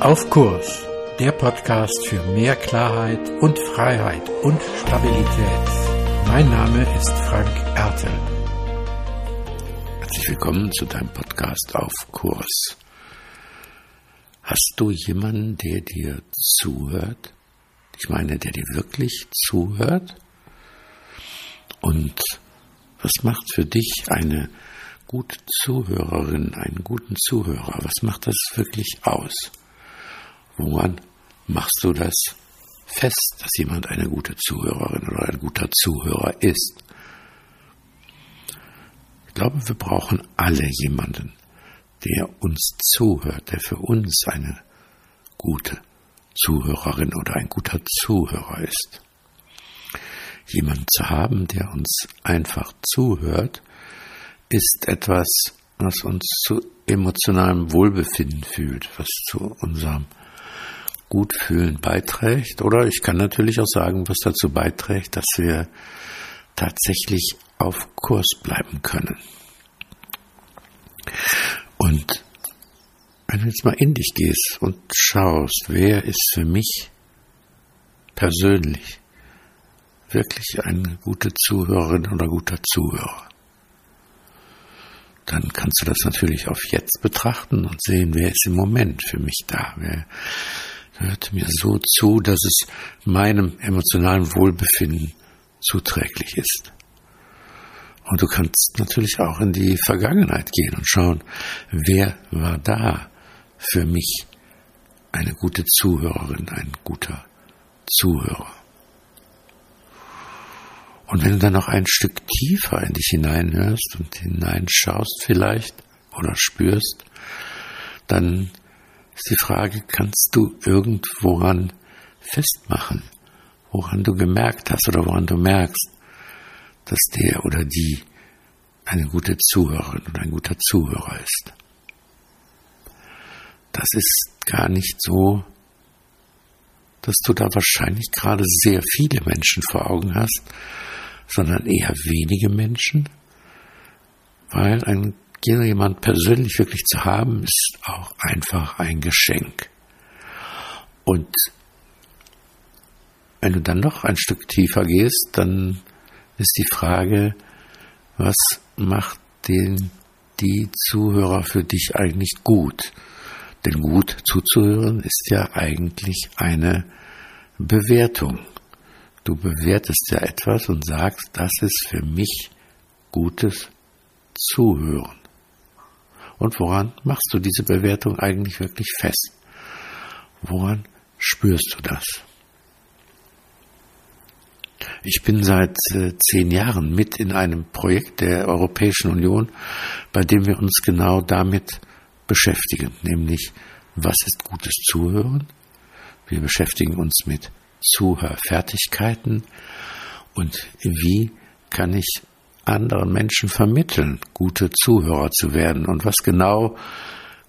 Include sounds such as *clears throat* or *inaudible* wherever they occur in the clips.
Auf Kurs, der Podcast für mehr Klarheit und Freiheit und Stabilität. Mein Name ist Frank Ertel. Herzlich willkommen zu deinem Podcast Auf Kurs. Hast du jemanden, der dir zuhört? Ich meine, der dir wirklich zuhört? Und was macht für dich eine gute Zuhörerin, einen guten Zuhörer? Was macht das wirklich aus? Woran machst du das fest, dass jemand eine gute Zuhörerin oder ein guter Zuhörer ist? Ich glaube, wir brauchen alle jemanden, der uns zuhört, der für uns eine gute Zuhörerin oder ein guter Zuhörer ist. Jemanden zu haben, der uns einfach zuhört, ist etwas, was uns zu emotionalem Wohlbefinden fühlt, was zu unserem Gutfühlen beiträgt. Oder ich kann natürlich auch sagen, was dazu beiträgt, dass wir tatsächlich auf Kurs bleiben können. Und wenn du jetzt mal in dich gehst und schaust, wer ist für mich persönlich wirklich eine gute Zuhörerin oder guter Zuhörer, dann kannst du das natürlich auf jetzt betrachten und sehen, wer ist im Moment für mich da, wer hört mir so zu, dass es meinem emotionalen Wohlbefinden zuträglich ist. Und du kannst natürlich auch in die Vergangenheit gehen und schauen, wer war da für mich eine gute Zuhörerin, ein guter Zuhörer. Und wenn du dann noch ein Stück tiefer in dich hineinhörst und hineinschaust vielleicht oder spürst, dann ist die Frage, kannst du irgendworan festmachen, woran du gemerkt hast oder woran du merkst, dass der oder die eine gute Zuhörerin oder ein guter Zuhörer ist. Das ist gar nicht so, dass du da wahrscheinlich gerade sehr viele Menschen vor Augen hast, sondern eher wenige Menschen, weil ein jemand persönlich wirklich zu haben, ist auch einfach ein Geschenk. Und wenn du dann noch ein Stück tiefer gehst, dann ist die Frage, was macht den, die Zuhörer für dich eigentlich gut? Denn gut zuzuhören ist ja eigentlich eine Bewertung. Du bewertest ja etwas und sagst, das ist für mich gutes Zuhören. Und woran machst du diese Bewertung eigentlich wirklich fest? Woran spürst du das? Ich bin seit äh, zehn Jahren mit in einem Projekt der Europäischen Union, bei dem wir uns genau damit beschäftigen, nämlich was ist gutes Zuhören? Wir beschäftigen uns mit Zuhörfertigkeiten und wie kann ich anderen Menschen vermitteln, gute Zuhörer zu werden? Und was genau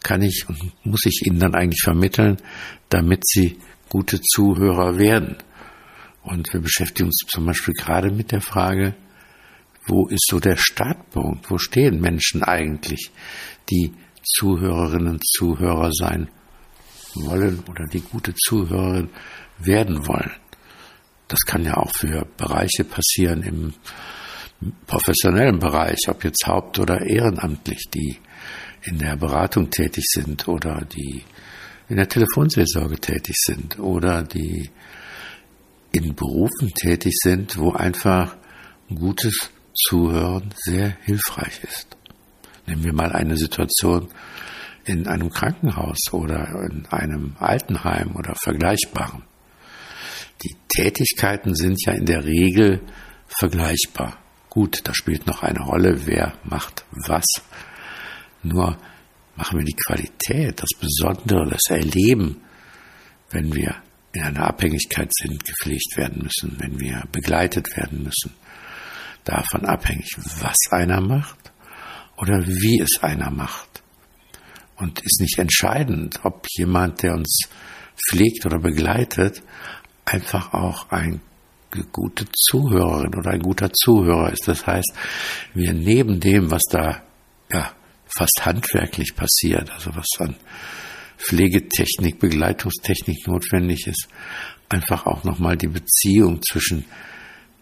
kann ich und muss ich ihnen dann eigentlich vermitteln, damit sie gute Zuhörer werden? Und wir beschäftigen uns zum Beispiel gerade mit der Frage, wo ist so der Startpunkt? Wo stehen Menschen eigentlich, die Zuhörerinnen und Zuhörer sein wollen oder die gute Zuhörerin werden wollen? Das kann ja auch für Bereiche passieren im professionellen Bereich, ob jetzt haupt- oder ehrenamtlich, die in der Beratung tätig sind oder die in der Telefonseelsorge tätig sind oder die in Berufen tätig sind, wo einfach gutes Zuhören sehr hilfreich ist. Nehmen wir mal eine Situation in einem Krankenhaus oder in einem Altenheim oder vergleichbaren. Die Tätigkeiten sind ja in der Regel vergleichbar. Gut, da spielt noch eine Rolle, wer macht was. Nur machen wir die Qualität, das Besondere, das Erleben, wenn wir in einer Abhängigkeit sind, gepflegt werden müssen, wenn wir begleitet werden müssen, davon abhängig, was einer macht oder wie es einer macht. Und ist nicht entscheidend, ob jemand, der uns pflegt oder begleitet, einfach auch ein gute Zuhörerin oder ein guter Zuhörer ist. Das heißt, wir neben dem, was da ja fast handwerklich passiert, also was an Pflegetechnik, Begleitungstechnik notwendig ist, einfach auch nochmal die Beziehung zwischen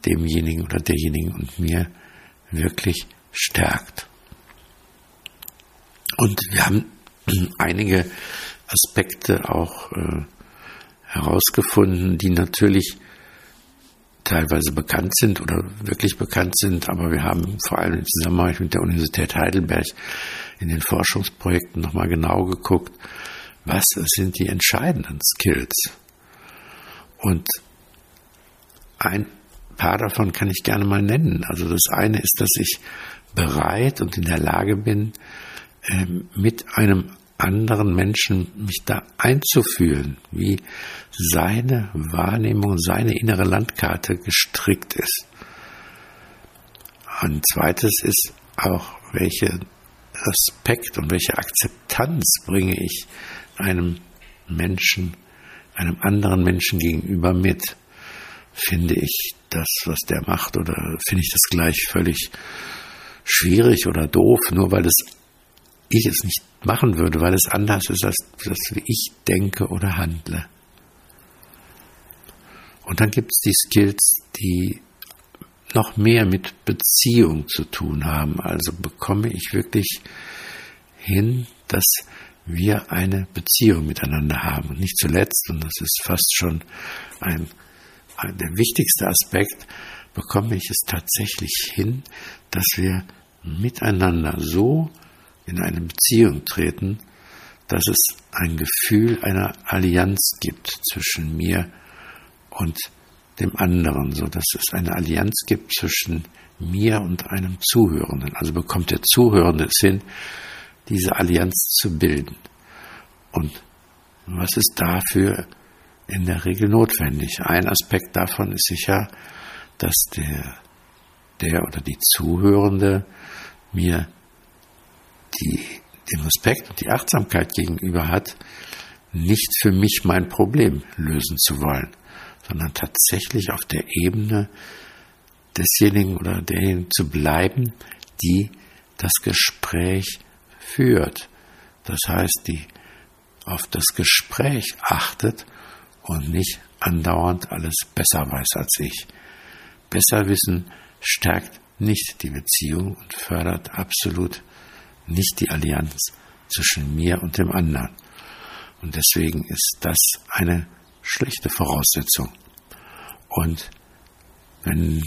demjenigen oder derjenigen und mir wirklich stärkt. Und wir haben *clears throat* einige Aspekte auch äh, herausgefunden, die natürlich teilweise bekannt sind oder wirklich bekannt sind, aber wir haben vor allem im Zusammenhang mit der Universität Heidelberg in den Forschungsprojekten nochmal genau geguckt, was sind die entscheidenden Skills. Und ein paar davon kann ich gerne mal nennen. Also das eine ist, dass ich bereit und in der Lage bin, ähm, mit einem anderen Menschen mich da einzufühlen, wie seine Wahrnehmung, seine innere Landkarte gestrickt ist. Ein zweites ist auch, welche Respekt und welche Akzeptanz bringe ich einem Menschen, einem anderen Menschen gegenüber mit. Finde ich das, was der macht, oder finde ich das gleich völlig schwierig oder doof, nur weil es ich es nicht machen würde, weil es anders ist, als das, wie ich denke oder handle. Und dann gibt es die Skills, die noch mehr mit Beziehung zu tun haben. Also bekomme ich wirklich hin, dass wir eine Beziehung miteinander haben. Und nicht zuletzt, und das ist fast schon ein, ein, der wichtigste Aspekt, bekomme ich es tatsächlich hin, dass wir miteinander so in eine Beziehung treten, dass es ein Gefühl einer Allianz gibt zwischen mir und dem anderen, so dass es eine Allianz gibt zwischen mir und einem Zuhörenden. Also bekommt der Zuhörende es hin, diese Allianz zu bilden. Und was ist dafür in der Regel notwendig? Ein Aspekt davon ist sicher, dass der, der oder die Zuhörende mir die, den Respekt und die Achtsamkeit gegenüber hat, nicht für mich mein Problem lösen zu wollen, sondern tatsächlich auf der Ebene desjenigen oder derjenigen zu bleiben, die das Gespräch führt. Das heißt, die auf das Gespräch achtet und nicht andauernd alles besser weiß als ich. Besser wissen stärkt nicht die Beziehung und fördert absolut nicht die Allianz zwischen mir und dem anderen. Und deswegen ist das eine schlechte Voraussetzung. Und wenn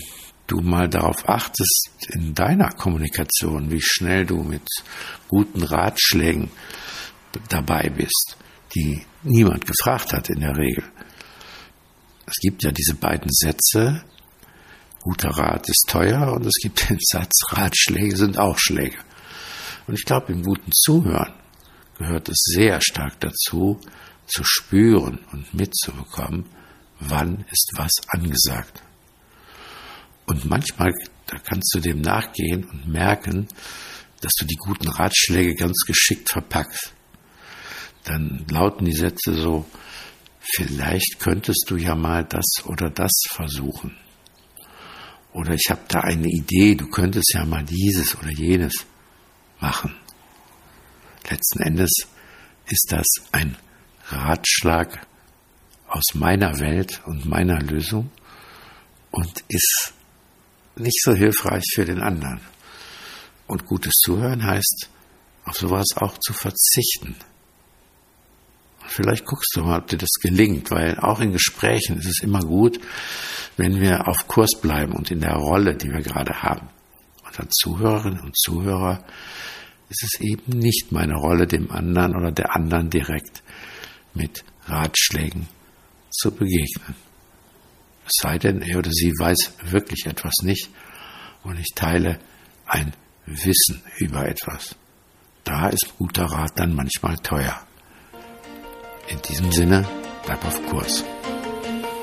du mal darauf achtest in deiner Kommunikation, wie schnell du mit guten Ratschlägen dabei bist, die niemand gefragt hat in der Regel. Es gibt ja diese beiden Sätze, guter Rat ist teuer und es gibt den Satz, Ratschläge sind auch Schläge. Und ich glaube, im guten Zuhören gehört es sehr stark dazu, zu spüren und mitzubekommen, wann ist was angesagt. Und manchmal, da kannst du dem nachgehen und merken, dass du die guten Ratschläge ganz geschickt verpackst. Dann lauten die Sätze so, vielleicht könntest du ja mal das oder das versuchen. Oder ich habe da eine Idee, du könntest ja mal dieses oder jenes machen. Letzten Endes ist das ein Ratschlag aus meiner Welt und meiner Lösung und ist nicht so hilfreich für den anderen. Und gutes Zuhören heißt, auf sowas auch zu verzichten. Vielleicht guckst du mal, ob dir das gelingt, weil auch in Gesprächen ist es immer gut, wenn wir auf Kurs bleiben und in der Rolle, die wir gerade haben. Und als Zuhörerinnen und Zuhörer ist es eben nicht meine Rolle, dem anderen oder der anderen direkt mit Ratschlägen zu begegnen. Es sei denn, er oder sie weiß wirklich etwas nicht und ich teile ein Wissen über etwas. Da ist guter Rat dann manchmal teuer. In diesem Sinne, bleib auf Kurs.